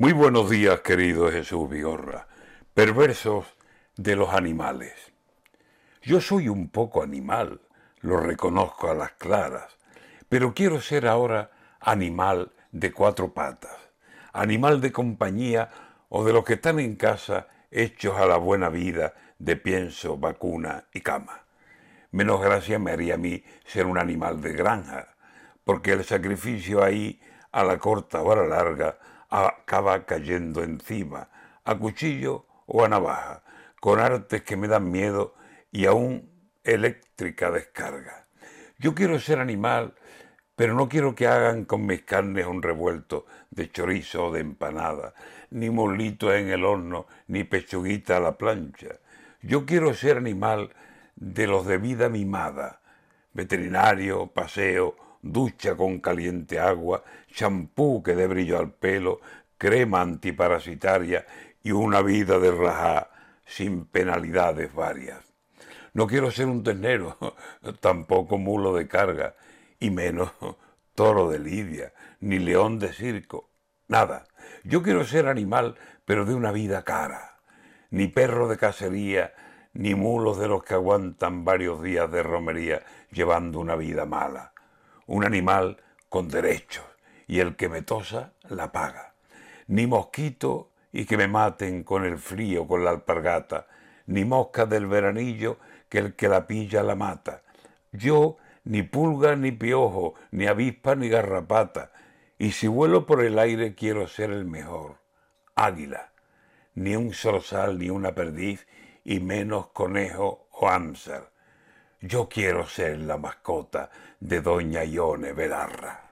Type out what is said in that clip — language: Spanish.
Muy buenos días, querido Jesús Vigorra. Perversos de los animales. Yo soy un poco animal, lo reconozco a las claras, pero quiero ser ahora animal de cuatro patas, animal de compañía o de los que están en casa hechos a la buena vida de pienso, vacuna y cama. Menos gracia me haría a mí ser un animal de granja, porque el sacrificio ahí, a la corta o a la larga, acaba cayendo encima, a cuchillo o a navaja, con artes que me dan miedo y aún eléctrica descarga. Yo quiero ser animal, pero no quiero que hagan con mis carnes un revuelto de chorizo o de empanada, ni molito en el horno, ni pechuguita a la plancha. Yo quiero ser animal de los de vida mimada, veterinario, paseo, ducha con caliente agua, champú que dé brillo al pelo, crema antiparasitaria y una vida de rajá sin penalidades varias. No quiero ser un ternero, tampoco mulo de carga, y menos toro de lidia, ni león de circo, nada. Yo quiero ser animal, pero de una vida cara, ni perro de cacería, ni mulos de los que aguantan varios días de romería llevando una vida mala un animal con derechos, y el que me tosa la paga. Ni mosquito y que me maten con el frío, con la alpargata, ni mosca del veranillo que el que la pilla la mata. Yo ni pulga ni piojo, ni avispa ni garrapata, y si vuelo por el aire quiero ser el mejor. Águila, ni un zorzal ni una perdiz, y menos conejo o ámsar yo quiero ser la mascota de doña Ione Belarra.